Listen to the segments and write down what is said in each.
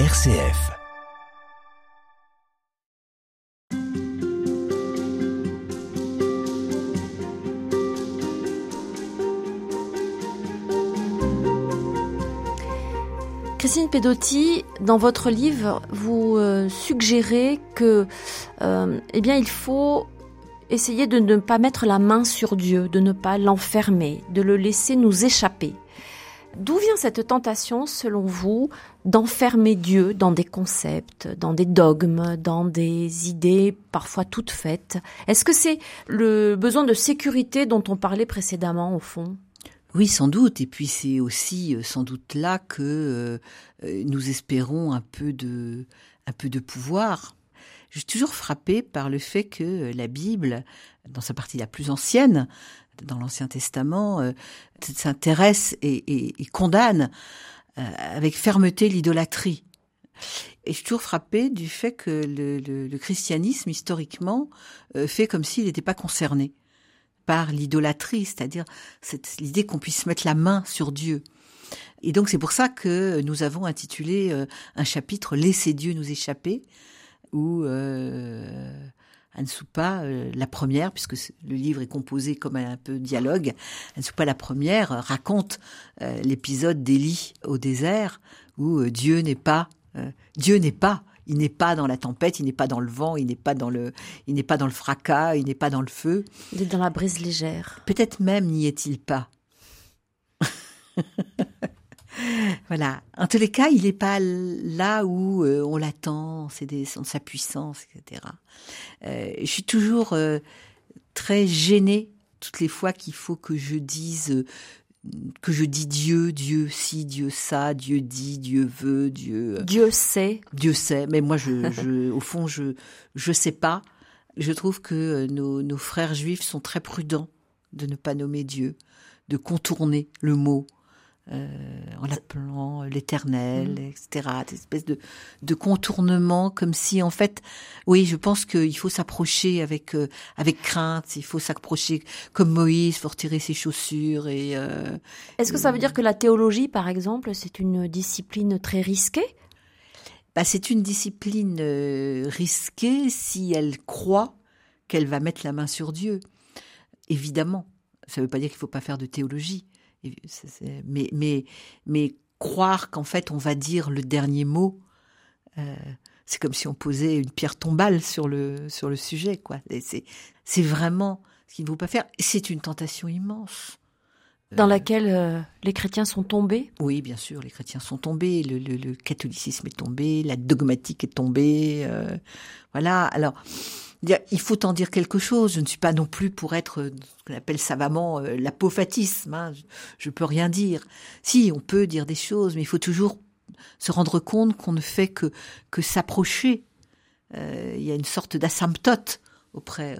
RCF. Christine Pedotti, dans votre livre, vous euh, suggérez que, euh, eh il faut essayer de ne pas mettre la main sur Dieu, de ne pas l'enfermer, de le laisser nous échapper. D'où vient cette tentation, selon vous, d'enfermer Dieu dans des concepts, dans des dogmes, dans des idées parfois toutes faites? Est-ce que c'est le besoin de sécurité dont on parlait précédemment, au fond? Oui, sans doute. Et puis c'est aussi euh, sans doute là que euh, euh, nous espérons un peu de, un peu de pouvoir. Je suis toujours frappée par le fait que la Bible, dans sa partie la plus ancienne, dans l'Ancien Testament, s'intéresse et, et, condamne avec fermeté l'idolâtrie. Et je suis toujours frappée du fait que le, le, le christianisme, historiquement, fait comme s'il n'était pas concerné par l'idolâtrie, c'est-à-dire l'idée qu'on puisse mettre la main sur Dieu. Et donc c'est pour ça que nous avons intitulé euh, un chapitre Laissez Dieu nous échapper, où euh, Anne Soupa, euh, la première, puisque le livre est composé comme un peu dialogue, Anne Soupa la première raconte euh, l'épisode d'Élie au désert, où Dieu n'est pas, Dieu n'est pas il n'est pas dans la tempête, il n'est pas dans le vent, il n'est pas dans le, il n'est pas dans le fracas, il n'est pas dans le feu. Il est dans la brise légère. Peut-être même n'y est-il pas. voilà. En tous les cas, il n'est pas là où euh, on l'attend, c'est sa puissance, etc. Euh, je suis toujours euh, très gênée toutes les fois qu'il faut que je dise que je dis Dieu, Dieu si, Dieu ça, Dieu dit, Dieu veut, Dieu. Dieu sait. Dieu sait, mais moi, je, je au fond, je je sais pas. Je trouve que nos, nos frères juifs sont très prudents de ne pas nommer Dieu, de contourner le mot, euh, en l'appelant l'éternel, mm. etc. Des espèces de, de contournements, comme si en fait, oui, je pense qu'il faut s'approcher avec euh, avec crainte, il faut s'approcher comme Moïse pour retirer ses chaussures et. Euh, Est-ce que ça veut dire que la théologie, par exemple, c'est une discipline très risquée? Bah, c'est une discipline risquée si elle croit qu'elle va mettre la main sur Dieu. Évidemment, ça ne veut pas dire qu'il ne faut pas faire de théologie mais, mais, mais croire qu'en fait on va dire le dernier mot, euh, c'est comme si on posait une pierre tombale sur le, sur le sujet, quoi. C'est, c'est vraiment ce qu'il ne faut pas faire. C'est une tentation immense. Dans laquelle euh, les chrétiens sont tombés Oui, bien sûr, les chrétiens sont tombés, le, le, catholicisme est tombé, la dogmatique est tombée. Euh, voilà, alors il faut en dire quelque chose. Je ne suis pas non plus pour être euh, ce qu'on appelle savamment euh, l'apophatisme. Hein. Je, ne peux rien dire. Si, on peut dire des choses, mais il faut toujours se rendre compte qu'on ne fait que que s'approcher. Euh, il y a une sorte d'asymptote auprès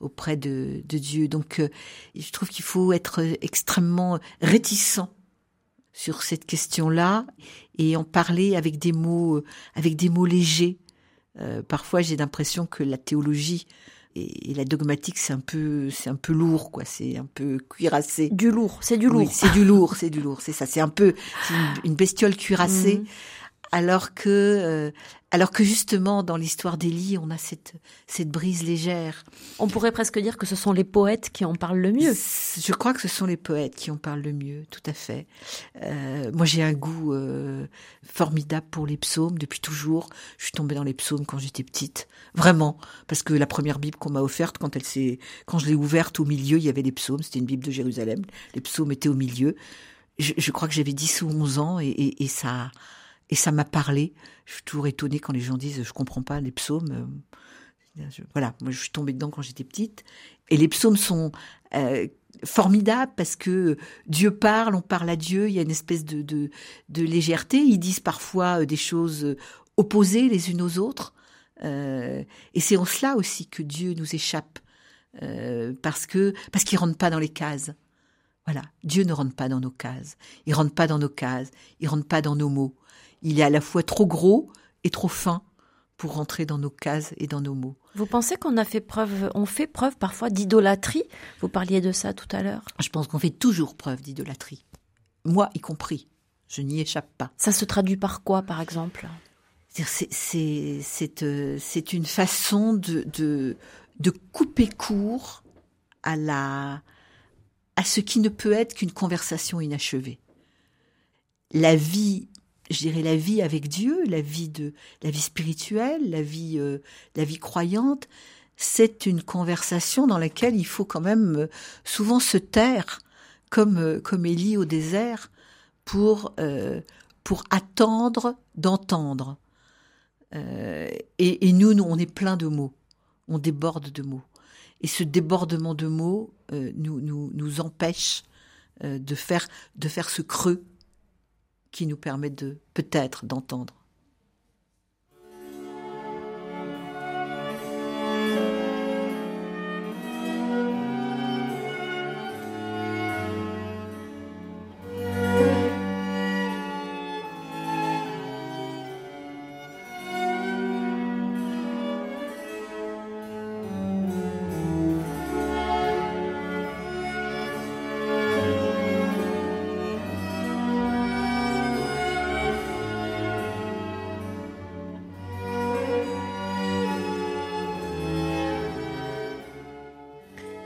auprès de, de, Dieu. Donc, je trouve qu'il faut être extrêmement réticent sur cette question-là et en parler avec des mots avec des mots légers euh, parfois, j'ai l'impression que la théologie et, la dogmatique, c'est un peu, c'est un peu lourd, quoi. C'est un peu cuirassé. Du lourd, c'est du lourd. c'est du lourd, c'est du lourd. C'est ça. C'est un peu une, bestiole cuirassée. Mhm alors que euh, alors que justement dans l'histoire d'Élie, on a cette cette brise légère. On pourrait presque dire que ce sont les poètes qui en parlent le mieux. Je crois que ce sont les poètes qui en parlent le mieux, tout à fait. Euh, moi, j'ai un goût euh, formidable pour les psaumes depuis toujours. Je suis tombée dans les psaumes quand j'étais petite, vraiment, parce que la première Bible qu'on m'a offerte, quand elle s'est, quand je l'ai ouverte au milieu, il y avait les psaumes. C'était une Bible de Jérusalem. Les psaumes étaient au milieu. Je, je crois que j'avais 10 ou 11 ans et, et, et ça et ça m'a parlé. Je suis toujours étonnée quand les gens disent je comprends pas les psaumes. Euh, voilà, moi je suis tombée dedans quand j'étais petite. Et les psaumes sont euh, formidables parce que Dieu parle, on parle à Dieu, il y a une espèce de, légèreté. Ils disent parfois euh, des choses opposées les unes aux autres. Et c'est en cela aussi que Dieu nous échappe. Parce que parce qu'il rentre pas dans les cases. Voilà, Dieu ne rentre pas dans nos cases. Il rentre pas dans nos cases. Il rentre pas dans nos mots. Il est à la fois trop gros et trop fin pour rentrer dans nos cases et dans nos mots. Vous pensez qu'on a fait preuve, on fait preuve parfois d'idolâtrie? Vous parliez de ça tout à l'heure. Je pense qu'on fait toujours preuve d'idolâtrie. Moi y compris. Je n'y échappe pas. Ça se traduit par quoi, par exemple? C'est euh, une façon de, de de couper court à la à ce qui ne peut être qu'une conversation inachevée. La vie, je dirais la vie avec Dieu, la vie de la vie spirituelle, la vie euh, la vie croyante, c'est une conversation dans laquelle il faut quand même euh, souvent se taire, comme euh, comme Élie au désert, pour pour attendre d'entendre. et, et nous, nous, on est plein de mots, on déborde de mots. Et ce débordement de mots nous, nous, nous, empêche de, faire, de faire ce creux qui nous permet de peut-être d'entendre.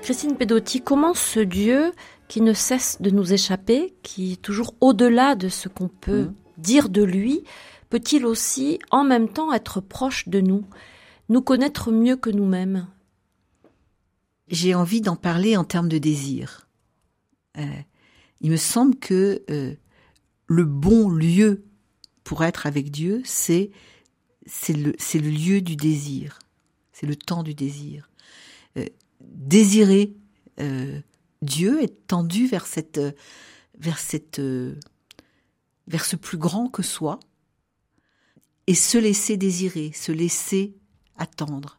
Christine Pedotti, comment ce Dieu qui ne cesse de nous échapper, qui est toujours au-delà de ce qu'on peut mmh. dire de lui, peut-il aussi en même temps être proche de nous, nous connaître mieux que nous-mêmes? J'ai envie d'en parler en termes de désir. Euh, il me semble que euh, le bon lieu pour être avec Dieu, c'est c'est le, le lieu du désir, c'est le temps du désir. Euh, désirer euh, Dieu, être tendu vers cette, vers cette, vers ce plus grand que soi, et se laisser désirer, se laisser attendre,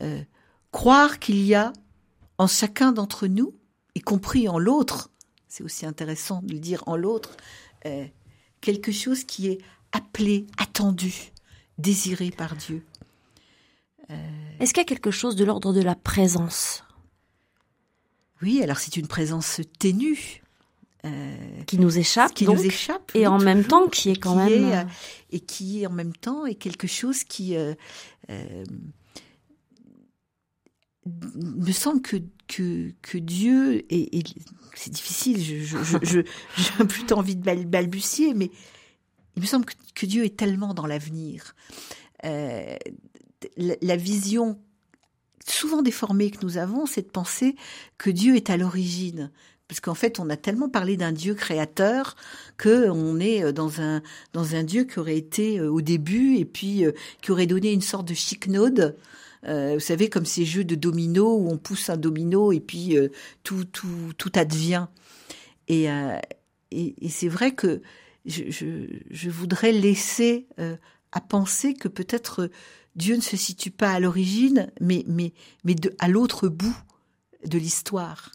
euh, croire qu'il y a en chacun d'entre nous, y compris en l'autre, c'est aussi intéressant de le dire en l'autre, euh, quelque chose qui est appelé, attendu, désiré par Dieu. Est-ce qu'il y a quelque chose de l'ordre de la présence? Oui, alors c'est une présence ténue. Euh, qui nous échappe, qui nous échappe, et en même temps qui est quand même euh, et qui en même temps est quelque chose qui euh, me semble que que, que Dieu et, c'est difficile, je j'ai je, plutôt envie de balbutier, mais il me semble que, que Dieu est tellement dans l'avenir la vision souvent déformée que nous avons, c'est de penser que Dieu est à l'origine. Parce qu'en fait, on a tellement parlé d'un Dieu créateur que on est dans un dans un Dieu qui aurait été euh, au début et puis euh, qui aurait donné une sorte de chic-node. Euh, vous savez, comme ces jeux de domino où on pousse un domino et puis tout tout tout advient. Et c'est vrai que je voudrais laisser à penser que peut-être Dieu ne se situe pas à l'origine, mais, mais, mais de, à l'autre bout de l'histoire.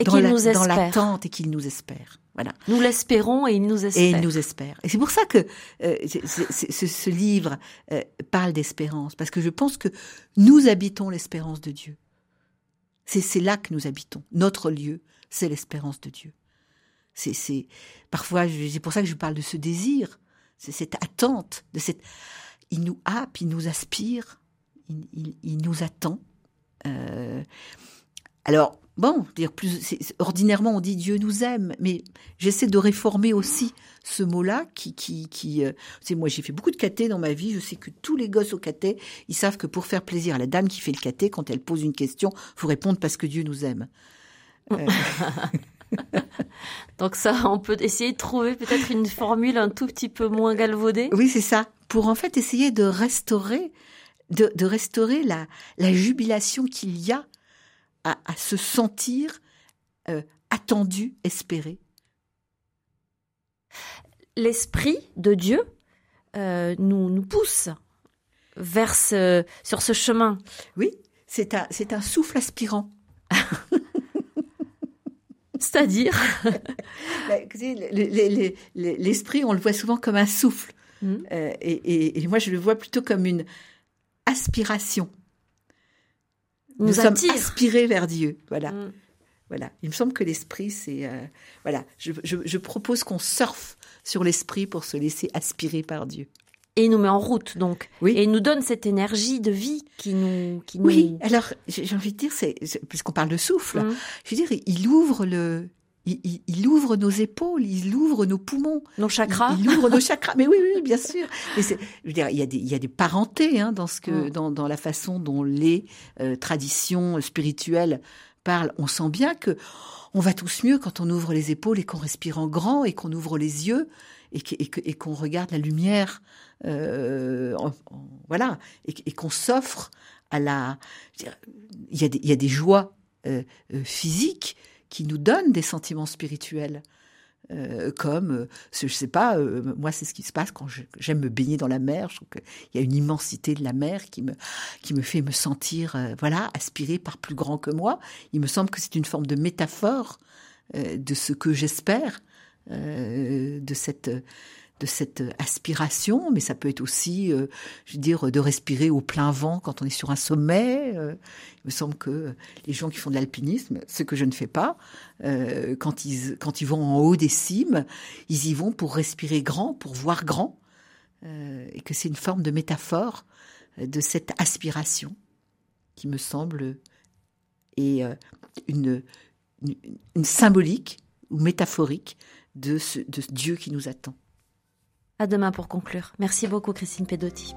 Et qu'il nous espère. Dans l'attente et qu'il nous espère. Voilà. Nous l'espérons et il nous espère. Et il nous espère. Et c'est pour ça que euh, ce, livre euh, parle d'espérance, parce que je pense que nous habitons l'espérance de Dieu. C'est là que nous habitons. Notre lieu, c'est l'espérance de Dieu. C'est parfois, c'est pour ça que je parle de ce désir, c'est cette attente, de cette il nous happe, il nous aspire, il, nous attend. Euh, alors, bon, dire plus, ordinairement on dit Dieu nous aime, mais j'essaie de réformer aussi ce mot-là qui, qui, qui euh, c'est moi j'ai fait beaucoup de caté dans ma vie, je sais que tous les gosses au caté, ils savent que pour faire plaisir à la dame qui fait le caté, quand elle pose une question, faut répondre parce que Dieu nous aime. Euh. Donc ça, on peut essayer de trouver peut-être une formule un tout petit peu moins galvaudée? Oui, c'est ça pour en fait essayer de restaurer, de, restaurer la, la jubilation qu'il y a à, se sentir euh, attendu, espéré. L'esprit de Dieu euh, nous, nous pousse vers ce, sur ce chemin. Oui, c'est un, c'est un souffle aspirant. C'est-à-dire bah, L'esprit, on le voit souvent comme un souffle. Mmh. Euh, et, moi, je le vois plutôt comme une aspiration. Nous, sommes aspirés vers Dieu. Voilà. Mmh. Voilà. Il me semble que l'esprit, c'est euh, voilà. Je, propose qu'on surfe sur l'esprit pour se laisser aspirer par Dieu. et il nous met en route donc. Oui. Et il nous donne cette énergie de vie qui nous, qui oui. Alors j'ai envie de dire, c'est puisqu'on parle de souffle, mmh. je veux dire, il ouvre le, il, ouvre nos épaules, il ouvre nos poumons, nos chakras. Il, ouvre nos chakras. Mais oui, oui, bien sûr. Mais je veux dire, il y a des, il y a des parentés hein, dans ce que, mmh. dans, dans la façon dont les euh, traditions spirituelles parlent. On sent bien que on va tous mieux quand on ouvre les épaules et qu'on respire en grand et qu'on ouvre les yeux et qu'on regarde la lumière, euh, voilà, et, qu'on s'offre à la. Il y a des, il y a des joies euh, physiques qui nous donnent des sentiments spirituels. Euh, comme, euh, je sais pas, euh, moi c'est ce qui se passe quand j'aime me baigner dans la mer. Je trouve qu'il y a une immensité de la mer qui me, qui me fait me sentir, voilà, aspiré par plus grand que moi. Il me semble que c'est une forme de métaphore de ce que j'espère, de cette de cette aspiration, mais ça peut être aussi, euh, je veux dire, de respirer au plein vent quand on est sur un sommet. Euh, il me semble que les gens qui font de l'alpinisme, ce que je ne fais pas, euh, quand ils quand ils vont en haut des cimes, ils y vont pour respirer grand, pour voir grand, et que c'est une forme de métaphore de cette aspiration qui me semble est une, une, symbolique ou métaphorique de, ce, de Dieu qui nous attend. À demain pour conclure. Merci beaucoup Christine Pedotti.